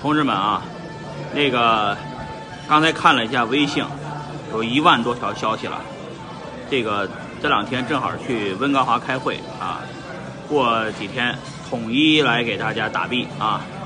同志们啊，那个刚才看了一下微信，有一万多条消息了。这个这两天正好去温哥华开会啊，过几天统一来给大家打币啊。